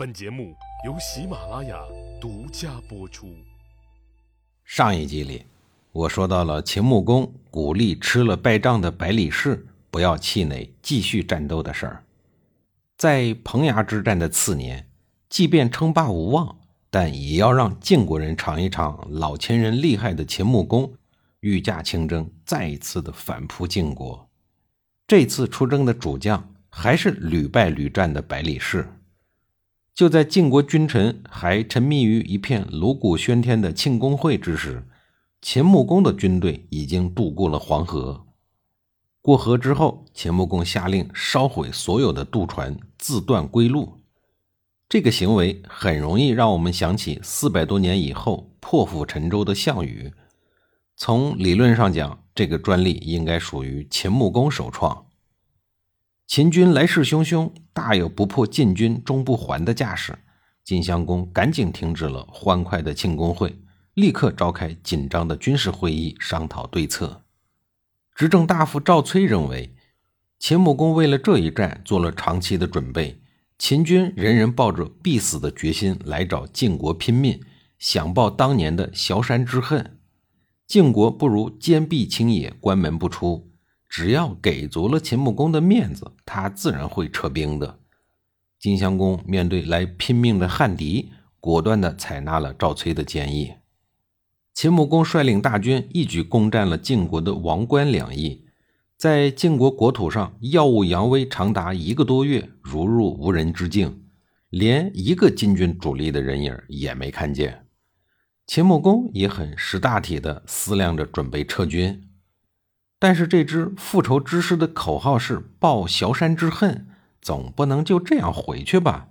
本节目由喜马拉雅独家播出。上一集里，我说到了秦穆公鼓励吃了败仗的百里氏不要气馁，继续战斗的事儿。在彭衙之战的次年，即便称霸无望，但也要让晋国人尝一尝老秦人厉害的秦穆公御驾亲征，再一次的反扑晋国。这次出征的主将还是屡败屡战的百里氏。就在晋国君臣还沉迷于一片锣鼓喧天的庆功会之时，秦穆公的军队已经渡过了黄河。过河之后，秦穆公下令烧毁所有的渡船，自断归路。这个行为很容易让我们想起四百多年以后破釜沉舟的项羽。从理论上讲，这个专利应该属于秦穆公首创。秦军来势汹汹，大有不破晋军终不还的架势。晋襄公赶紧停止了欢快的庆功会，立刻召开紧张的军事会议，商讨对策。执政大夫赵崔认为，秦穆公为了这一战做了长期的准备，秦军人人抱着必死的决心来找晋国拼命，想报当年的崤山之恨。晋国不如坚壁清野，关门不出。只要给足了秦穆公的面子，他自然会撤兵的。晋襄公面对来拼命的汉敌，果断地采纳了赵崔的建议。秦穆公率领大军一举攻占了晋国的王关两邑，在晋国国土上耀武扬威长达一个多月，如入无人之境，连一个晋军主力的人影也没看见。秦穆公也很识大体的思量着准备撤军。但是这支复仇之师的口号是报崤山之恨，总不能就这样回去吧？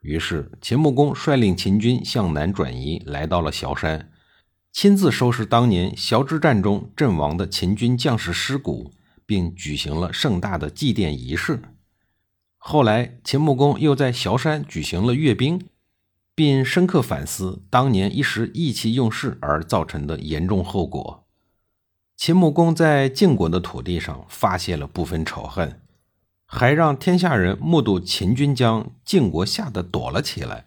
于是秦穆公率领秦军向南转移，来到了崤山，亲自收拾当年崤之战中阵亡的秦军将士尸骨，并举行了盛大的祭奠仪式。后来，秦穆公又在崤山举行了阅兵，并深刻反思当年一时意气用事而造成的严重后果。秦穆公在晋国的土地上发泄了部分仇恨，还让天下人目睹秦军将晋国吓得躲了起来。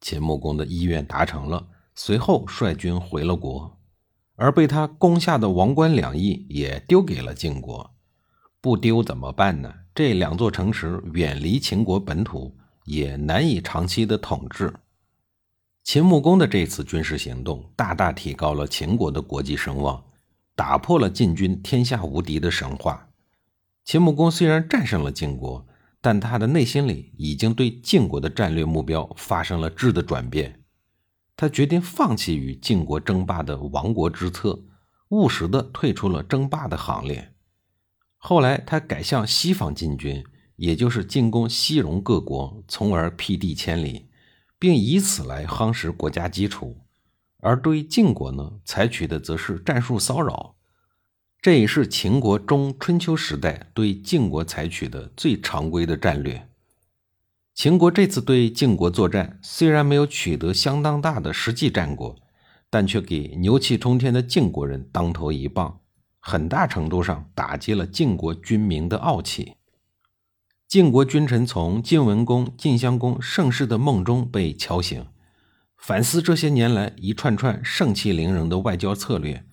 秦穆公的意愿达成了，随后率军回了国，而被他攻下的王关两邑也丢给了晋国。不丢怎么办呢？这两座城池远离秦国本土，也难以长期的统治。秦穆公的这次军事行动大大提高了秦国的国际声望。打破了晋军天下无敌的神话。秦穆公虽然战胜了晋国，但他的内心里已经对晋国的战略目标发生了质的转变。他决定放弃与晋国争霸的亡国之策，务实的退出了争霸的行列。后来，他改向西方进军，也就是进攻西戎各国，从而辟地千里，并以此来夯实国家基础。而对于晋国呢，采取的则是战术骚扰，这也是秦国中春秋时代对晋国采取的最常规的战略。秦国这次对晋国作战，虽然没有取得相当大的实际战果，但却给牛气冲天的晋国人当头一棒，很大程度上打击了晋国军民的傲气。晋国君臣从晋文公、晋襄公盛世的梦中被敲醒。反思这些年来一串串盛气凌人的外交策略，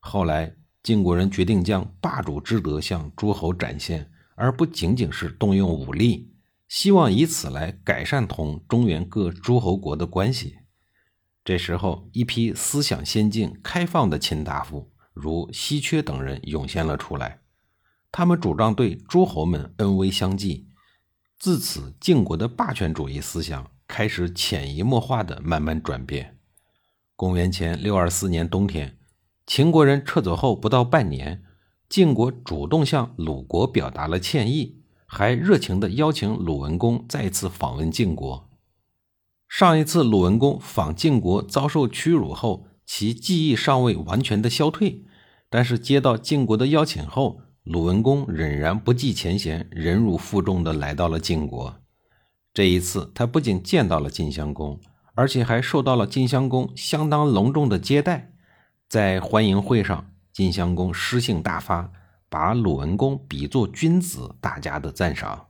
后来晋国人决定将霸主之德向诸侯展现，而不仅仅是动用武力，希望以此来改善同中原各诸侯国的关系。这时候，一批思想先进、开放的秦大夫，如西缺等人涌现了出来，他们主张对诸侯们恩威相济，自此晋国的霸权主义思想。开始潜移默化的慢慢转变。公元前六二四年冬天，秦国人撤走后不到半年，晋国主动向鲁国表达了歉意，还热情的邀请鲁文公再次访问晋国。上一次鲁文公访晋国遭受屈辱后，其记忆尚未完全的消退，但是接到晋国的邀请后，鲁文公仍然不计前嫌，忍辱负重的来到了晋国。这一次，他不仅见到了晋襄公，而且还受到了晋襄公相当隆重的接待。在欢迎会上，晋襄公诗兴大发，把鲁文公比作君子，大家的赞赏。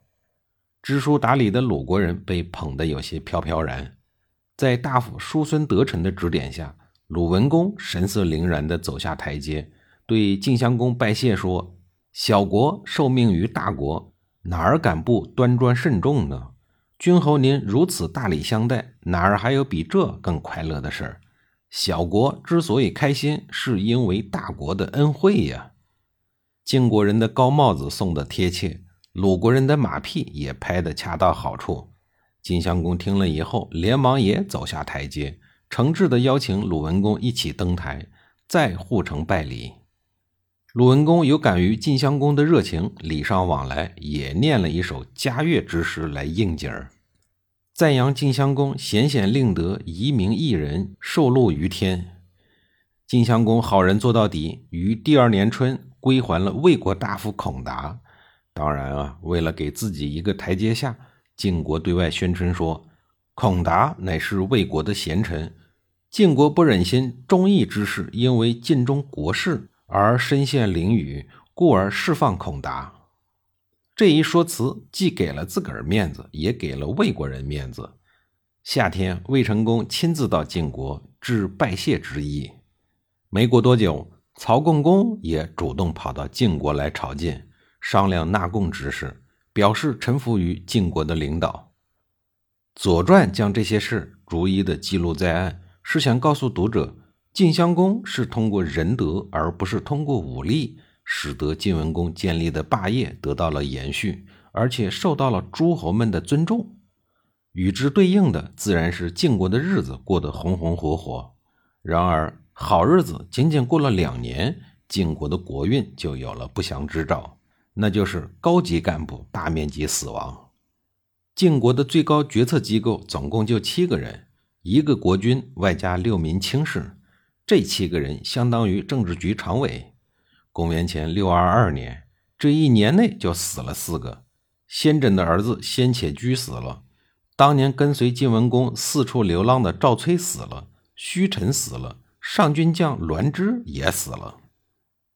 知书达理的鲁国人被捧得有些飘飘然。在大夫叔孙得臣的指点下，鲁文公神色凛然地走下台阶，对晋襄公拜谢说：“小国受命于大国，哪儿敢不端庄慎重呢？君侯您如此大礼相待，哪儿还有比这更快乐的事儿？小国之所以开心，是因为大国的恩惠呀。”晋国人的高帽子送的贴切，鲁国人的马屁也拍得恰到好处。晋襄公听了以后，连忙也走下台阶，诚挚地邀请鲁文公一起登台，再护城拜礼。鲁文公有感于晋襄公的热情，礼尚往来，也念了一首嘉乐之诗来应景儿，赞扬晋襄公贤贤令德，遗民一人，受禄于天。晋襄公好人做到底，于第二年春归还了魏国大夫孔达。当然啊，为了给自己一个台阶下。晋国对外宣称说，孔达乃是魏国的贤臣，晋国不忍心忠义之士因为晋中国事而身陷囹圄，故而释放孔达。这一说辞既给了自个儿面子，也给了魏国人面子。夏天，魏成功亲自到晋国致拜谢之意。没过多久，曹共公也主动跑到晋国来朝见，商量纳贡之事。表示臣服于晋国的领导，《左传》将这些事逐一的记录在案，是想告诉读者，晋襄公是通过仁德，而不是通过武力，使得晋文公建立的霸业得到了延续，而且受到了诸侯们的尊重。与之对应的，自然是晋国的日子过得红红火火。然而，好日子仅仅过了两年，晋国的国运就有了不祥之兆。那就是高级干部大面积死亡。晋国的最高决策机构总共就七个人，一个国君外加六名卿士，这七个人相当于政治局常委。公元前六二二年，这一年内就死了四个。先轸的儿子先且居死了，当年跟随晋文公四处流浪的赵崔死了，胥臣死了，上军将栾枝也死了。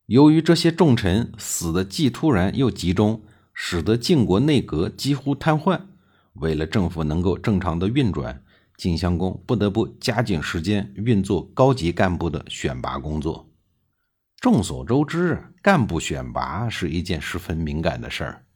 由于这些重臣死的既突然又集中，使得晋国内阁几乎瘫痪。为了政府能够正常的运转，晋襄公不得不加紧时间运作高级干部的选拔工作。众所周知，干部选拔是一件十分敏感的事儿。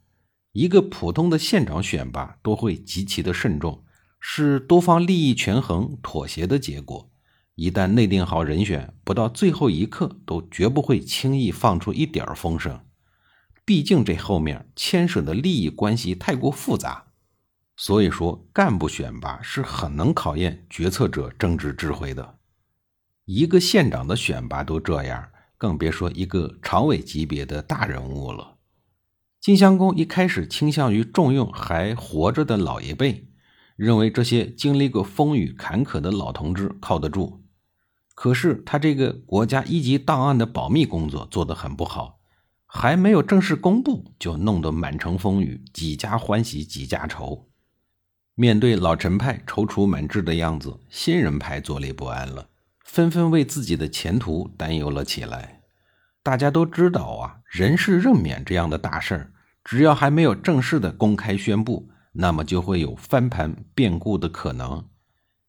一个普通的县长选拔都会极其的慎重，是多方利益权衡妥协的结果。一旦内定好人选，不到最后一刻都绝不会轻易放出一点风声。毕竟这后面牵涉的利益关系太过复杂，所以说干部选拔是很能考验决策者政治智慧的。一个县长的选拔都这样，更别说一个常委级别的大人物了。晋襄公一开始倾向于重用还活着的老一辈，认为这些经历过风雨坎坷的老同志靠得住。可是他这个国家一级档案的保密工作做得很不好，还没有正式公布，就弄得满城风雨，几家欢喜几家愁。面对老陈派踌躇满志的样子，新人派坐立不安了，纷纷为自己的前途担忧了起来。大家都知道啊，人事任免这样的大事儿，只要还没有正式的公开宣布，那么就会有翻盘变故的可能。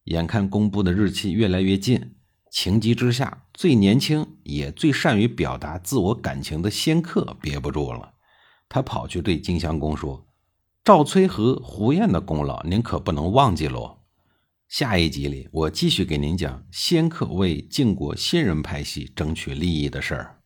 眼看公布的日期越来越近。情急之下，最年轻也最善于表达自我感情的仙客憋不住了，他跑去对晋襄公说：“赵崔和胡燕的功劳，您可不能忘记喽。”下一集里，我继续给您讲仙客为晋国新人派系争取利益的事儿。